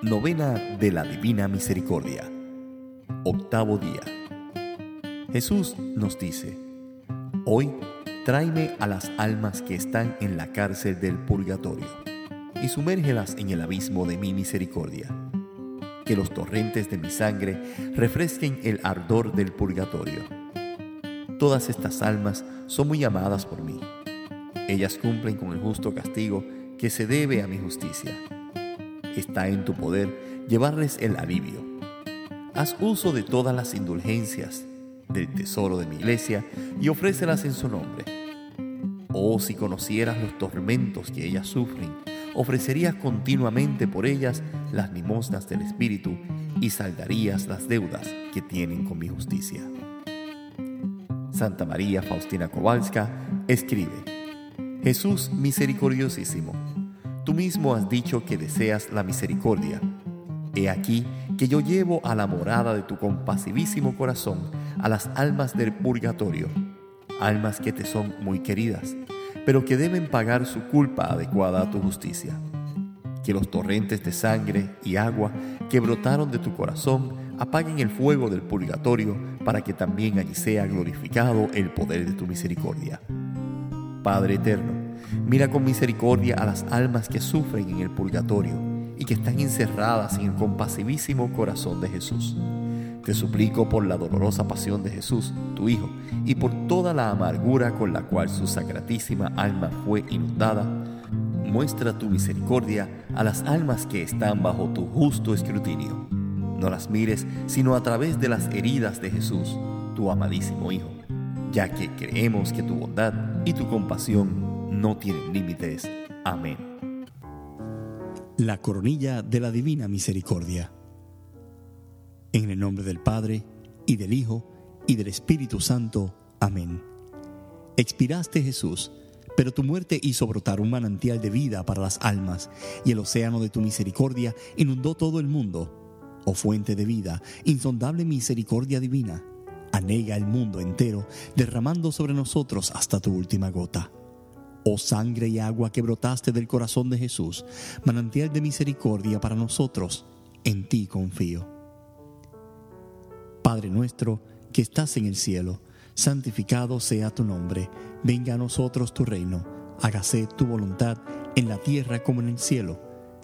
Novena de la Divina Misericordia. Octavo día. Jesús nos dice, Hoy tráeme a las almas que están en la cárcel del purgatorio y sumérgelas en el abismo de mi misericordia. Que los torrentes de mi sangre refresquen el ardor del purgatorio. Todas estas almas son muy amadas por mí. Ellas cumplen con el justo castigo que se debe a mi justicia está en tu poder llevarles el alivio. Haz uso de todas las indulgencias del tesoro de mi iglesia y ofrécelas en su nombre. Oh, si conocieras los tormentos que ellas sufren, ofrecerías continuamente por ellas las limosnas del Espíritu y saldarías las deudas que tienen con mi justicia. Santa María Faustina Kowalska escribe, Jesús misericordiosísimo, Tú mismo has dicho que deseas la misericordia. He aquí que yo llevo a la morada de tu compasivísimo corazón a las almas del purgatorio, almas que te son muy queridas, pero que deben pagar su culpa adecuada a tu justicia. Que los torrentes de sangre y agua que brotaron de tu corazón apaguen el fuego del purgatorio para que también allí sea glorificado el poder de tu misericordia. Padre eterno, Mira con misericordia a las almas que sufren en el purgatorio y que están encerradas en el compasivísimo corazón de Jesús. Te suplico por la dolorosa pasión de Jesús, tu Hijo, y por toda la amargura con la cual su sacratísima alma fue inundada, muestra tu misericordia a las almas que están bajo tu justo escrutinio. No las mires sino a través de las heridas de Jesús, tu amadísimo Hijo, ya que creemos que tu bondad y tu compasión no tienen límites. Amén. La coronilla de la Divina Misericordia. En el nombre del Padre, y del Hijo, y del Espíritu Santo. Amén. Expiraste Jesús, pero tu muerte hizo brotar un manantial de vida para las almas, y el océano de tu misericordia inundó todo el mundo. Oh fuente de vida, insondable misericordia divina, anega el mundo entero, derramando sobre nosotros hasta tu última gota. Oh sangre y agua que brotaste del corazón de Jesús, manantial de misericordia para nosotros, en ti confío. Padre nuestro, que estás en el cielo, santificado sea tu nombre, venga a nosotros tu reino, hágase tu voluntad en la tierra como en el cielo.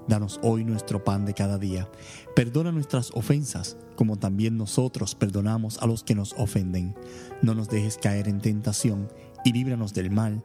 Danos hoy nuestro pan de cada día. Perdona nuestras ofensas, como también nosotros perdonamos a los que nos ofenden. No nos dejes caer en tentación y líbranos del mal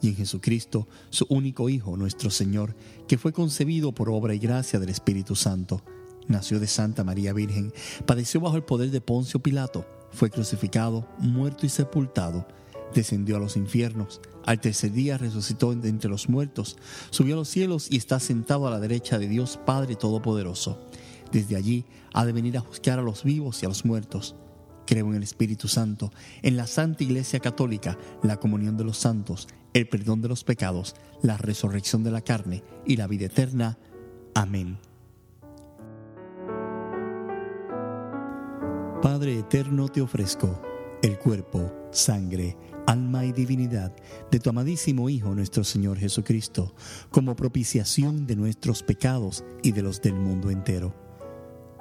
y en Jesucristo, su único Hijo, nuestro Señor, que fue concebido por obra y gracia del Espíritu Santo. Nació de Santa María Virgen, padeció bajo el poder de Poncio Pilato, fue crucificado, muerto y sepultado, descendió a los infiernos, al tercer día resucitó entre los muertos, subió a los cielos y está sentado a la derecha de Dios Padre Todopoderoso. Desde allí ha de venir a juzgar a los vivos y a los muertos. Creo en el Espíritu Santo, en la Santa Iglesia Católica, la comunión de los santos, el perdón de los pecados, la resurrección de la carne y la vida eterna. Amén. Padre eterno, te ofrezco el cuerpo, sangre, alma y divinidad de tu amadísimo Hijo nuestro Señor Jesucristo, como propiciación de nuestros pecados y de los del mundo entero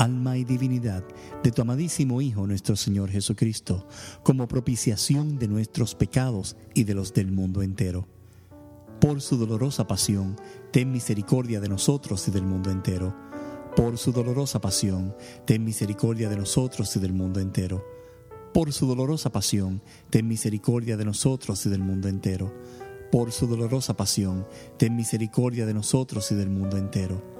alma y divinidad de tu amadísimo Hijo nuestro Señor Jesucristo, como propiciación de nuestros pecados y de los del mundo entero. Por su dolorosa pasión, ten misericordia de nosotros y del mundo entero. Por su dolorosa pasión, ten misericordia de nosotros y del mundo entero. Por su dolorosa pasión, ten misericordia de nosotros y del mundo entero por su dolorosa pasión, ten misericordia de nosotros y del mundo entero.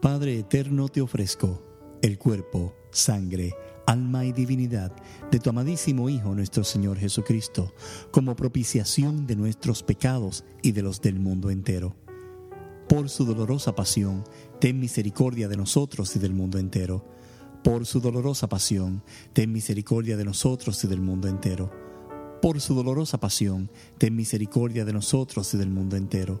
Padre eterno, te ofrezco el cuerpo, sangre, alma y divinidad de tu amadísimo Hijo nuestro Señor Jesucristo, como propiciación de nuestros pecados y de los del mundo entero. Por su dolorosa pasión, ten misericordia de nosotros y del mundo entero. Por su dolorosa pasión, ten misericordia de nosotros y del mundo entero por su dolorosa pasión, ten misericordia de nosotros y del mundo entero.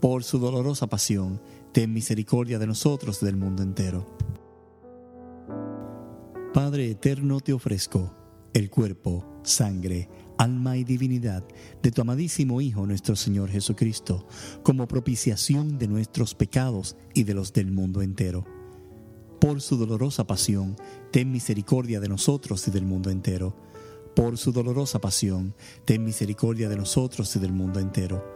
Por su dolorosa pasión, ten misericordia de nosotros y del mundo entero. Padre eterno, te ofrezco el cuerpo, sangre, alma y divinidad de tu amadísimo Hijo nuestro Señor Jesucristo, como propiciación de nuestros pecados y de los del mundo entero. Por su dolorosa pasión, ten misericordia de nosotros y del mundo entero por su dolorosa pasión, ten misericordia de nosotros y del mundo entero.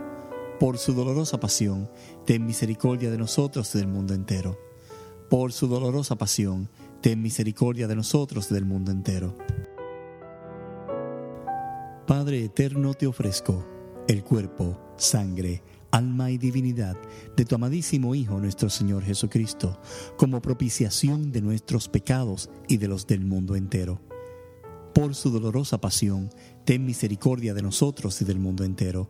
Por su dolorosa pasión, ten misericordia de nosotros y del mundo entero. Por su dolorosa pasión, ten misericordia de nosotros y del mundo entero. Padre eterno, te ofrezco el cuerpo, sangre, alma y divinidad de tu amadísimo Hijo nuestro Señor Jesucristo, como propiciación de nuestros pecados y de los del mundo entero por su dolorosa pasión, ten misericordia de nosotros y del mundo entero.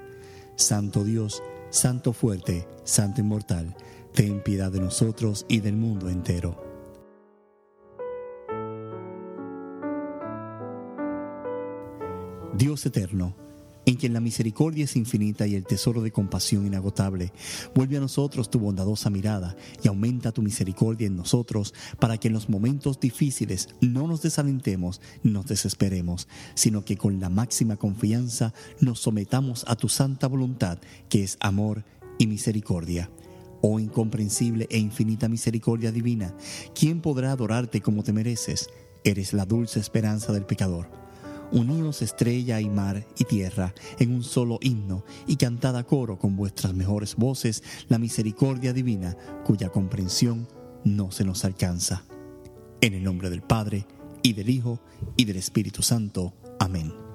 Santo Dios, Santo fuerte, Santo inmortal, ten piedad de nosotros y del mundo entero. Dios eterno, en quien la misericordia es infinita y el tesoro de compasión inagotable. Vuelve a nosotros tu bondadosa mirada y aumenta tu misericordia en nosotros para que en los momentos difíciles no nos desalentemos nos desesperemos, sino que con la máxima confianza nos sometamos a tu santa voluntad, que es amor y misericordia. Oh incomprensible e infinita misericordia divina, ¿quién podrá adorarte como te mereces? eres la dulce esperanza del pecador. Uníos estrella y mar y tierra en un solo himno y cantad a coro con vuestras mejores voces la misericordia divina cuya comprensión no se nos alcanza. En el nombre del Padre, y del Hijo, y del Espíritu Santo. Amén.